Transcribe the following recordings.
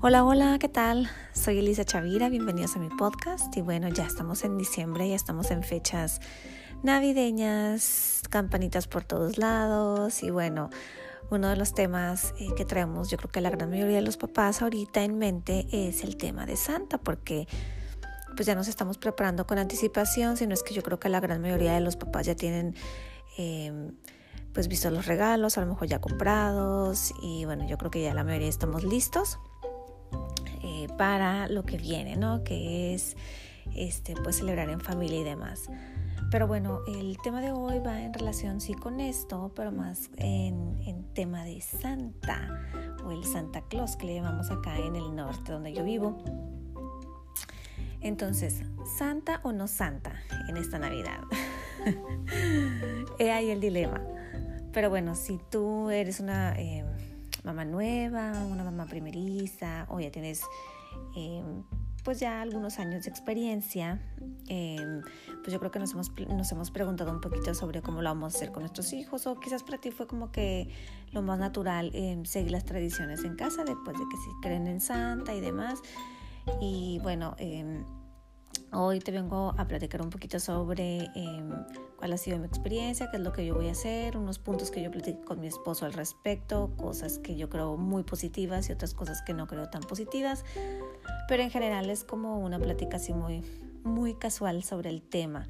Hola, hola, ¿qué tal? Soy Elisa Chavira, bienvenidos a mi podcast. Y bueno, ya estamos en diciembre, ya estamos en fechas navideñas, campanitas por todos lados. Y bueno, uno de los temas eh, que traemos, yo creo que la gran mayoría de los papás ahorita en mente es el tema de Santa porque pues ya nos estamos preparando con anticipación, sino es que yo creo que la gran mayoría de los papás ya tienen... Eh, pues visto los regalos, a lo mejor ya comprados. Y bueno, yo creo que ya la mayoría estamos listos para lo que viene, ¿no? Que es este, pues celebrar en familia y demás. Pero bueno, el tema de hoy va en relación sí con esto, pero más en, tema de Santa o el Santa Claus que le llamamos acá en el norte donde yo vivo. Entonces, ¿Santa o no Santa en esta Navidad? He ahí el dilema. Pero bueno, si tú eres una eh, mamá nueva, una mamá primeriza o ya tienes Em, pues ya algunos años de experiencia, em, pues yo creo que nos hemos, nos hemos preguntado un poquito sobre cómo lo vamos a hacer con nuestros hijos o quizás para ti fue como que lo más natural eh, seguir las tradiciones en casa después de que si creen en Santa y demás. Y bueno, Hoy te vengo a platicar un poquito sobre cuál ha sido mi experiencia, qué es lo que yo voy a hacer, unos puntos que yo platico con mi esposo al respecto, cosas que yo creo muy positivas y otras cosas que no creo tan positivas pero en general es como una plática así muy, muy casual sobre el tema.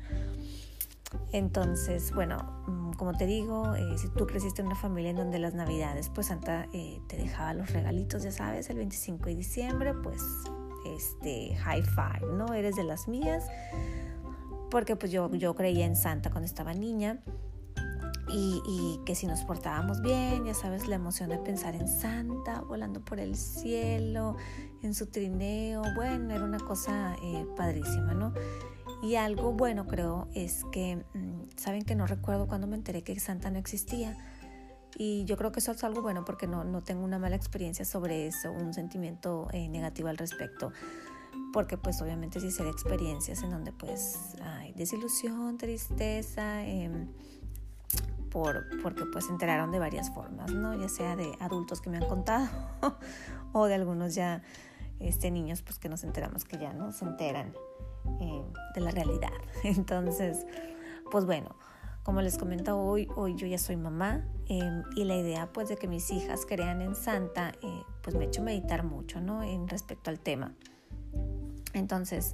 Entonces, bueno, mm, como te digo, eh, si tú creciste en una familia en donde las navidades, pues Santa eh, te dejaba los regalitos, ya sabes, el 25 de diciembre, pues este, high five, ¿no? Eres de las mías, porque pues yo, yo creía en Santa cuando estaba niña y, que si nos portábamos bien, ya sabes, la emoción de pensar en Santa, volando por el cielo, en su trineo, bueno, era una cosa eh, padrísima, ¿no? Y algo bueno creo es que, mm, saben que no recuerdo cuando me enteré que Santa no existía. Y yo creo que eso es algo bueno porque no, no tengo una mala experiencia sobre eso, un sentimiento eh, negativo al respecto. Porque pues obviamente sí ser experiencias en donde pues hay desilusión, tristeza. Eh, por, porque pues se enteraron de varias formas, ¿no? Ya sea de adultos que me han contado o de algunos ya este, niños pues que nos enteramos que ya no se enteran eh, de la realidad. Entonces, pues bueno, como les comento hoy, hoy yo ya soy mamá em, y la idea pues de que mis hijas crean en Santa eh, pues me ha hecho meditar mucho, ¿no? En respecto al tema. Entonces,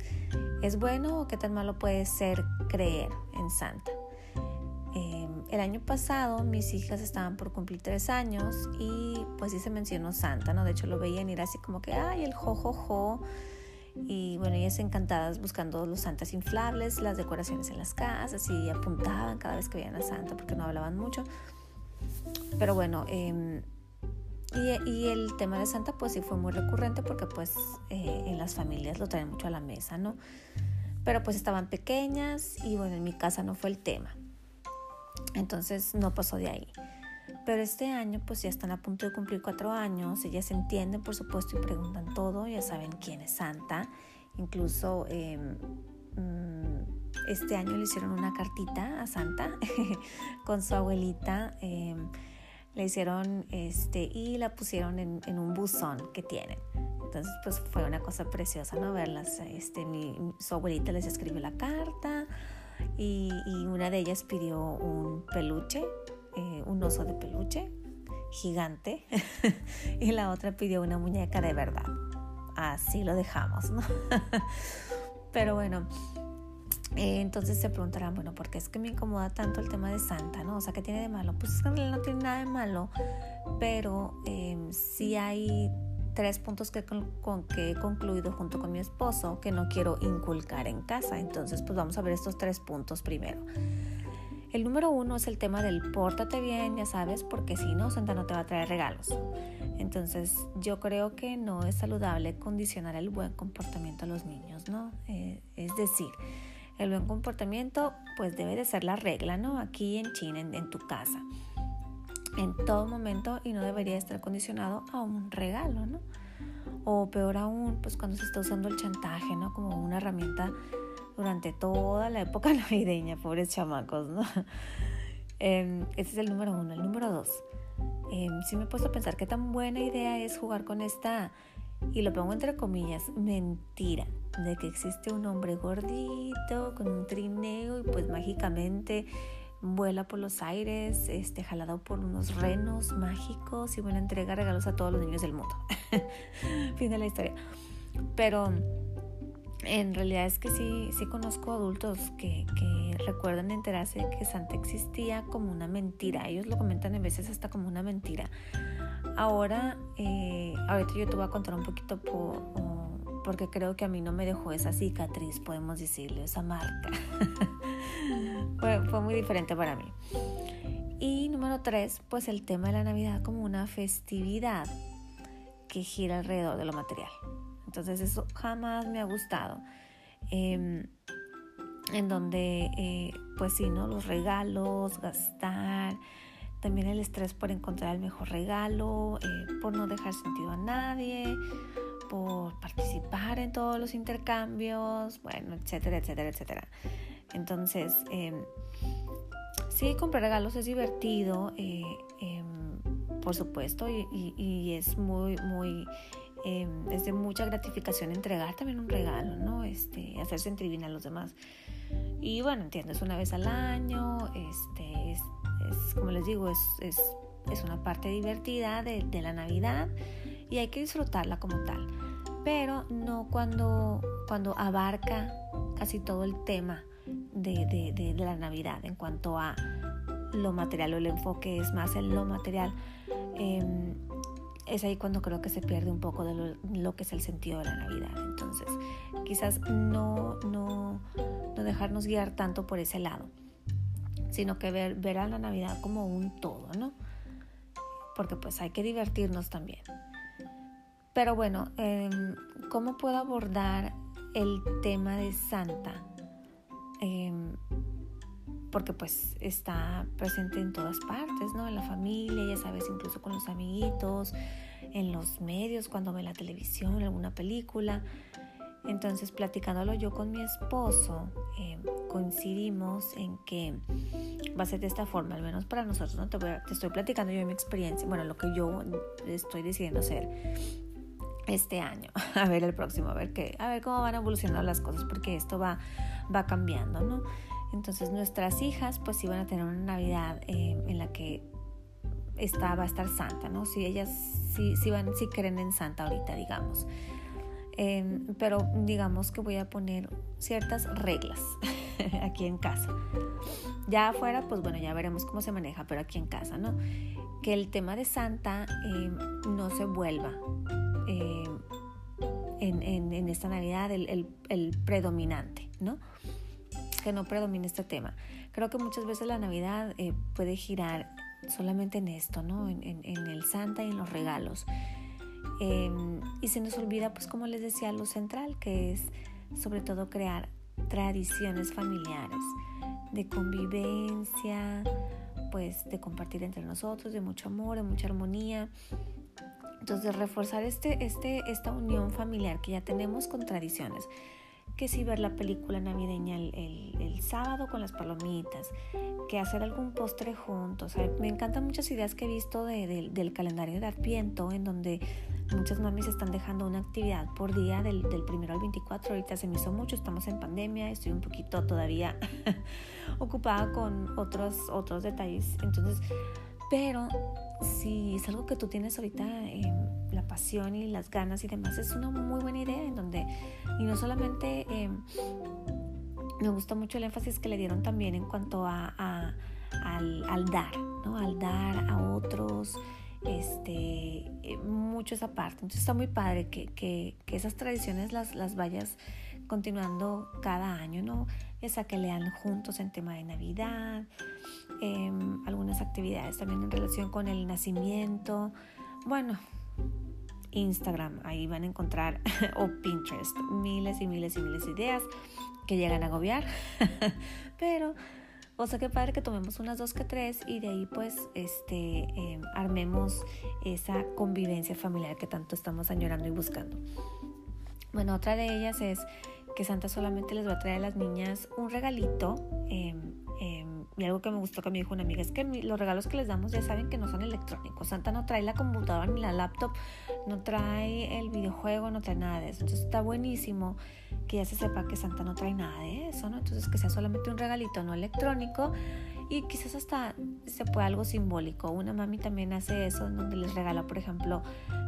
¿es bueno o qué tan malo puede ser creer en Santa? El año pasado mis hijas estaban por cumplir tres años y pues sí se mencionó Santa, ¿no? De hecho lo veían ir así como que, ay, el jojojo. Y bueno, ellas encantadas buscando los santas inflables, las decoraciones en las casas y apuntaban cada vez que veían a Santa porque no hablaban mucho. Pero bueno, em, y, el tema de Santa pues sí fue muy recurrente porque pues eh, en las familias lo traen mucho a la mesa, ¿no? Pero pues estaban pequeñas y bueno, en mi casa no fue el tema. Entonces no pasó de ahí. Pero este año pues ya están a punto de cumplir cuatro años, ellas entienden por supuesto y preguntan todo, ya saben quién es Santa. Incluso mm, este año le hicieron una cartita a Santa con su abuelita. Em, le hicieron este y la pusieron en, un buzón que tienen. Entonces, pues fue una cosa preciosa, ¿no? Verlas. Este, mi, su abuelita les escribió la carta, y, una de ellas pidió un peluche, eh, un oso de peluche gigante y la otra pidió una muñeca de verdad. Así lo dejamos, ¿no? Pero bueno, eh, entonces se preguntarán, bueno, ¿por qué es que me incomoda tanto el tema de Santa, no? O sea, ¿qué tiene de malo? Pues no tiene nada de malo, pero eh, sí hay tres puntos que, con, que he concluido junto con mi esposo que no quiero inculcar en casa. Entonces, pues vamos a ver estos tres puntos primero. El número uno es el tema del pórtate bien, ya sabes, porque si no, Santa no te va a traer regalos. Entonces, yo creo que no es saludable condicionar el buen comportamiento a los niños, ¿no? Eh, es decir, el buen comportamiento, pues debe de ser la regla, ¿no? Aquí en China, en tu casa en todo momento y no debería estar condicionado a un regalo, ¿no? O peor aún, pues cuando se está usando el chantaje, ¿no? Como una herramienta durante toda la época navideña, pobres chamacos, ¿no? Em, ese es el número uno. El número dos, eh, sí me he puesto a pensar qué tan buena idea es jugar con esta y lo pongo entre comillas, mentira de que existe un hombre gordito con un trineo y pues mágicamente vuela por los aires, este, jalado por unos renos mágicos y bueno, entrega regalos a todos los niños del mundo. fin de la historia. Pero en realidad es que sí, sí conozco adultos que, que recuerdan enterarse de que Santa existía como una mentira. Ellos lo comentan a veces hasta como una mentira. Ahora, eh, ahorita yo te voy a contar un poquito por, porque creo que a mí no me dejó esa cicatriz, podemos decirle, esa marca. fue muy diferente para mí. Y número tres, pues el tema de la Navidad como una festividad que gira alrededor de lo material. Entonces eso jamás me ha gustado. Em, en donde, eh, pues sí, ¿no? Los regalos, gastar, también el estrés por encontrar el mejor regalo, eh, por no dejar sentido a nadie, por participar en todos los intercambios, bueno, etcétera, etcétera, etcétera. Entonces, em, sí, comprar regalos es divertido, eh, em, por supuesto, y, es muy, muy, em, es de mucha gratificación entregar también un regalo, ¿no? Este, hacer sentir bien a los demás. Y bueno, entiendo, es una vez al año, este, es es, como les digo, es, es, es una parte divertida de, de, la Navidad y hay que disfrutarla como tal, pero no cuando, cuando abarca casi todo el tema de, de, de, la Navidad en cuanto a lo material o el enfoque es más en lo material. Eh, es ahí cuando creo que se pierde un poco de lo, que es el sentido de la Navidad. Entonces, quizás no, no, no dejarnos guiar tanto por ese lado sino que ver, ver a la Navidad como un todo, ¿no? Porque pues hay que divertirnos también. Pero bueno, em, ¿cómo puedo abordar el tema de Santa? Em, porque pues está presente en todas partes, ¿no? En la familia, ya sabes, incluso con los amiguitos, en los medios, cuando ve la televisión, alguna película. Entonces, platicándolo yo con mi esposo, em, coincidimos en que va a ser de esta forma, al menos para nosotros, ¿no? Te, estoy platicando yo de mi experiencia, bueno, lo que yo estoy decidiendo hacer este año, a ver el próximo, a ver qué, a ver cómo van evolucionando las cosas, porque esto va, va cambiando, ¿no? Entonces nuestras hijas pues iban a tener una Navidad em, en la que está, va a estar Santa, ¿no? Si ellas sí, sí, van, sí creen en Santa ahorita, digamos. Em, pero digamos que voy a poner ciertas reglas aquí en casa. Ya afuera, pues bueno, ya veremos cómo se maneja, pero aquí en casa, ¿no? Que el tema de Santa em, no se vuelva em, en, esta Navidad el, predominante, ¿no? Que no predomine este tema. Creo que muchas veces la Navidad eh, puede girar solamente en esto, ¿no? En, el Santa y en los regalos. Em, y se nos olvida, pues como les decía, lo central, que es sobre todo crear tradiciones familiares de convivencia, pues de compartir entre nosotros, de mucho amor, de mucha armonía. Entonces, reforzar este, este, esta unión familiar que ya tenemos con tradiciones que si ver la película navideña el, el, sábado con las palomitas, que hacer algún postre juntos. me encantan muchas ideas que he visto de, del calendario de Adviento, en donde muchas mamis están dejando una actividad por día del, del primero al 24. Ahorita se me hizo mucho, estamos en pandemia, estoy un poquito todavía ocupada con otros, otros detalles. Entonces, pero si es algo que tú tienes ahorita, la pasión y las ganas y demás, es una muy buena idea en donde, y no solamente em, me gusta mucho el énfasis que le dieron también en cuanto a, al, dar, ¿no? Al dar a otros, este, eh, mucho esa parte. Entonces está muy padre que, que, que esas tradiciones las, las vayas continuando cada año, ¿no? Esa que lean juntos en tema de Navidad, em, algunas actividades también en relación con el nacimiento. Bueno, Instagram, ahí van a encontrar, o Pinterest, miles y miles y miles de ideas que llegan a agobiar, pero o sea, qué padre que tomemos unas dos que tres y de ahí pues este, em, armemos esa convivencia familiar que tanto estamos añorando y buscando. Bueno, otra de ellas es que Santa solamente les va a traer a las niñas un regalito em, em, y algo que me gustó que me dijo una amiga es que los regalos que les damos ya saben que no son electrónicos. Santa no trae la computadora ni la laptop, no trae el videojuego, no trae nada de eso. Entonces está buenísimo que ya se sepa que Santa no trae nada de eso, ¿no? Entonces que sea solamente un regalito no electrónico y quizás hasta se puede algo simbólico. Una mami también hace eso, donde les regala, por ejemplo,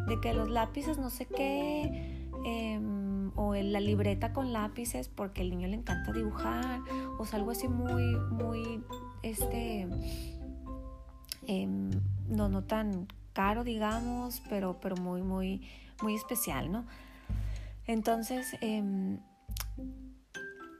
de que los lápices no sé qué, em, o la libreta con lápices porque al niño le encanta dibujar, o sea, algo así muy, muy, este, em, no, no tan caro, digamos, pero, pero muy, muy, muy especial, ¿no? Entonces, em,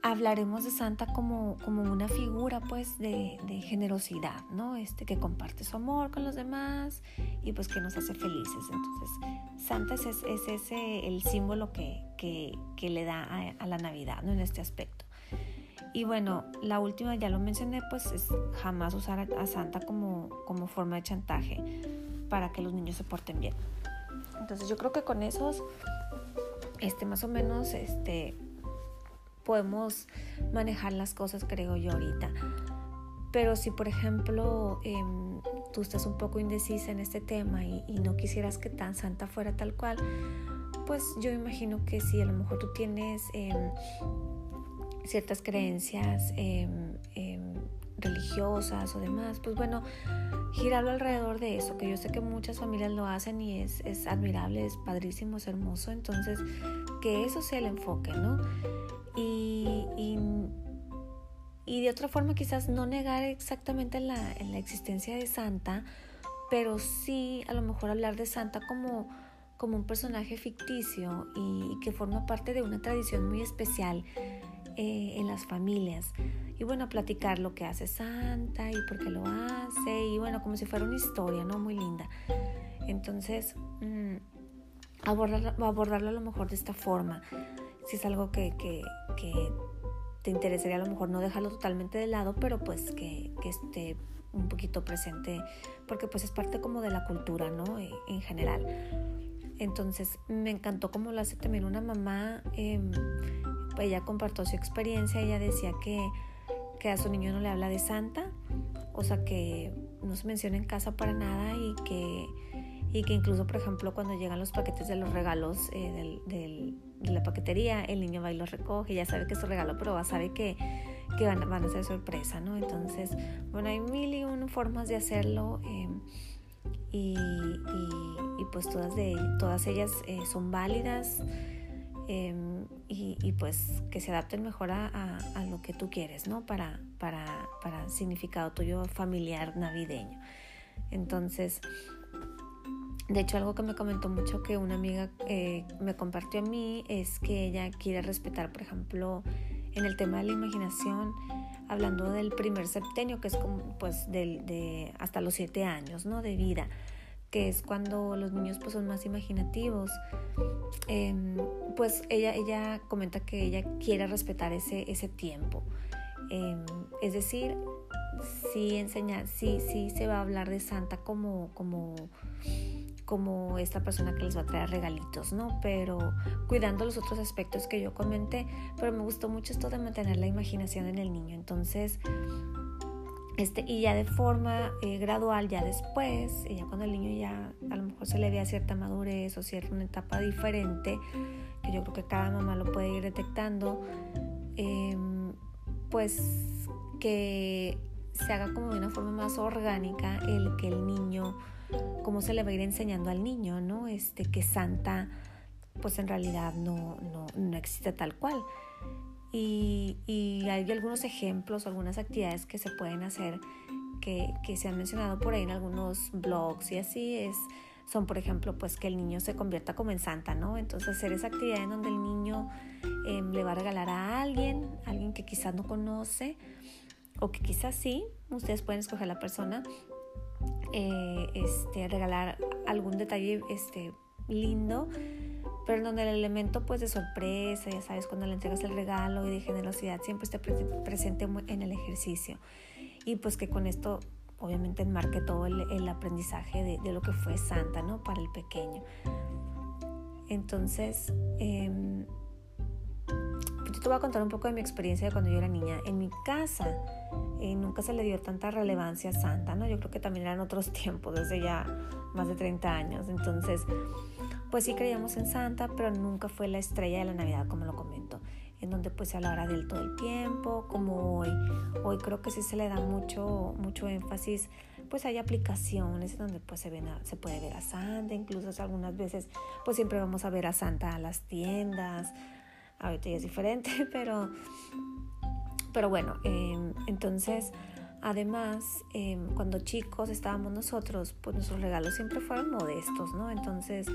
hablaremos de Santa como, como una figura pues de, generosidad, ¿no? Este que comparte su amor con los demás y pues que nos hace felices. Entonces, Santa es, es ese el símbolo que, que, le da a, la Navidad, ¿no? En este aspecto. Y bueno, la última ya lo mencioné, pues es jamás usar a, Santa como, como forma de chantaje para que los niños se porten bien. Entonces yo creo que con esos, este más o menos, este, podemos manejar las cosas, creo yo, ahorita. Pero si, por ejemplo, em, tú estás un poco indecisa en este tema y, no quisieras que tan santa fuera tal cual, pues yo imagino que si a lo mejor tú tienes em, ciertas creencias em, religiosas o demás, pues bueno, girarlo alrededor de eso, que yo sé que muchas familias lo hacen y es, es admirable, es padrísimo, es hermoso, entonces que eso sea el enfoque, ¿no? Y, y, de otra forma quizás no negar exactamente la, la existencia de Santa, pero sí a lo mejor hablar de Santa como, como un personaje ficticio y, que forma parte de una tradición muy especial eh, en las familias. Y bueno, platicar lo que hace Santa y por qué lo hace y bueno, como si fuera una historia, ¿no? Muy linda. Entonces, mmm, abordarlo a lo mejor de esta forma si es algo que, que, te interesaría a lo mejor no dejarlo totalmente de lado, pero pues que, esté un poquito presente, porque pues es parte como de la cultura, ¿no? E, en general. Entonces me encantó como lo hace también una mamá, em, ella compartió su experiencia, ella decía que, que a su niño no le habla de santa, o sea que no se menciona en casa para nada y que, y que incluso, por ejemplo, cuando llegan los paquetes de los regalos eh, del de la paquetería, el niño va y lo recoge, ya sabe que es su regalo, pero sabe que, que van, a ser sorpresa, ¿no? Entonces, bueno, hay mil y una formas de hacerlo em, y, y, pues todas, de, todas ellas eh, son válidas em, y, y, pues que se adapten mejor a, a, lo que tú quieres, ¿no? Para, para, para significado tuyo familiar navideño. Entonces, de hecho, algo que me comentó mucho que una amiga eh, me compartió a mí es que ella quiere respetar, por ejemplo, en el tema de la imaginación, hablando del primer septenio, que es como pues del, de hasta los siete años ¿no? de vida, que es cuando los niños pues, son más imaginativos. Em, pues ella, ella comenta que ella quiere respetar ese, ese tiempo. Em, es decir, sí enseñar, sí, sí se va a hablar de Santa como, como como esta persona que les va a traer regalitos, ¿no? Pero cuidando los otros aspectos que yo comenté, pero me gustó mucho esto de mantener la imaginación en el niño. Entonces, este, y ya de forma eh, gradual, ya después, ya cuando el niño ya a lo mejor se le vea cierta madurez o cierta una etapa diferente, que yo creo que cada mamá lo puede ir detectando, em, pues que se haga como de una forma más orgánica el que el niño cómo se le va a ir enseñando al niño, ¿no? Este, que Santa, pues en realidad no, no, no existe tal cual. Y, hay algunos ejemplos, algunas actividades que se pueden hacer que, que, se han mencionado por ahí en algunos blogs y así es son por ejemplo pues que el niño se convierta como en santa no entonces hacer esa actividad en donde el niño em, le va a regalar a alguien alguien que quizás no conoce o que quizás sí ustedes pueden escoger la persona eh, este, regalar algún detalle este, lindo, pero donde el elemento pues de sorpresa, ya sabes, cuando le entregas el regalo y de generosidad siempre esté presente en el ejercicio. Y pues que con esto obviamente enmarque todo el, aprendizaje de, lo que fue Santa, ¿no? Para el pequeño. Entonces, eh, te voy a contar un poco de mi experiencia de cuando yo era niña. En mi casa eh, nunca se le dio tanta relevancia a Santa, ¿no? Yo creo que también eran otros tiempos, desde ya más de 30 años. Entonces, pues sí creíamos en Santa, pero nunca fue la estrella de la Navidad, como lo comento, en donde pues se hablara de él todo el tiempo, como hoy. Hoy creo que sí se le da mucho, mucho énfasis pues hay aplicaciones donde pues se, ven se puede ver a Santa, incluso algunas veces pues siempre vamos a ver a Santa a las tiendas, ahorita ya es diferente, pero, pero bueno, em, entonces además em, cuando chicos estábamos nosotros, pues nuestros regalos siempre fueron modestos, ¿no? Entonces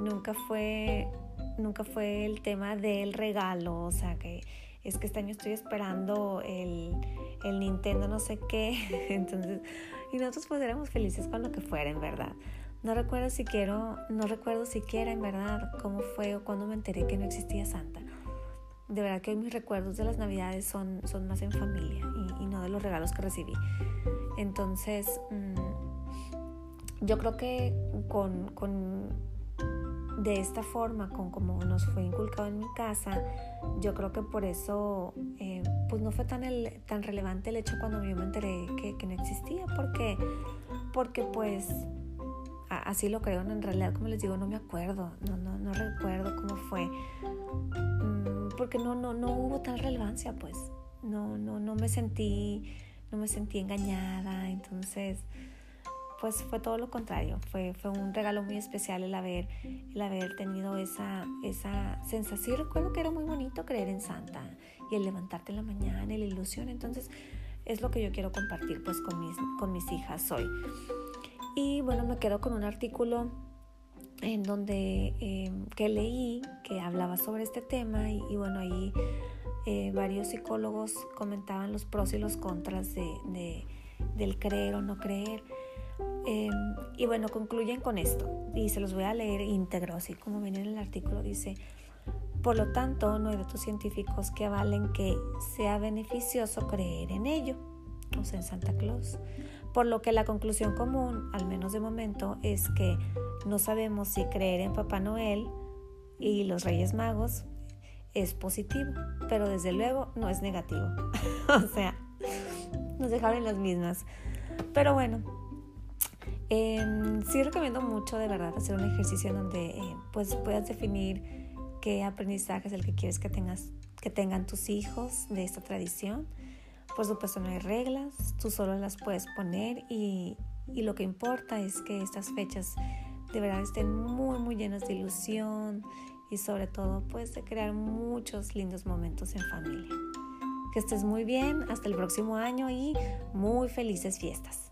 nunca fue, nunca fue el tema del regalo, o sea que es que este año estoy esperando el, el Nintendo no sé qué, entonces y nosotros pues éramos felices con lo que fuera, en verdad. No recuerdo siquiera, no recuerdo siquiera en verdad cómo fue o cuándo me enteré que no existía Santa. De verdad que mis recuerdos de las navidades son, son más en familia y, no de los regalos que recibí. Entonces, mm, yo creo que con, con, de esta forma, con como nos fue inculcado en mi casa, yo creo que por eso eh, pues no fue tan, el, tan relevante el hecho cuando yo me enteré que, que no existía, porque, porque pues así lo creo, en realidad como les digo no me acuerdo, no, no, no recuerdo cómo fue, porque no, no, no hubo tal relevancia pues, no, no, no me sentí, no me sentí engañada, entonces pues fue todo lo contrario, fue, fue un regalo muy especial el haber, el haber tenido esa, esa sensación. Recuerdo que era muy bonito creer en Santa y el levantarte en la mañana la ilusión. Entonces es lo que yo quiero compartir pues con mis, con mis hijas hoy. Y bueno, me quedo con un artículo en donde eh, que leí que hablaba sobre este tema y, bueno, ahí eh, varios psicólogos comentaban los pros y los contras de, de, del creer o no creer. Em, y bueno, concluyen con esto y se los voy a leer íntegro, así como viene en el artículo, dice, por lo tanto, no hay datos científicos que avalen que sea beneficioso creer en ello, o sea, en Santa Claus. Por lo que la conclusión común, al menos de momento, es que no sabemos si creer en Papá Noel y los Reyes Magos es positivo, pero desde luego no es negativo. o sea, nos dejaron las mismas. Pero bueno, Em, sí recomiendo mucho de verdad hacer un ejercicio en donde eh, pues puedas definir qué aprendizaje es el que quieres que, tengas, que tengan tus hijos de esta tradición. Por supuesto no hay reglas, tú solo las puedes poner y, y lo que importa es que estas fechas de verdad estén muy muy llenas de ilusión y sobre todo pues de crear muchos lindos momentos en familia. Que estés muy bien, hasta el próximo año y muy felices fiestas.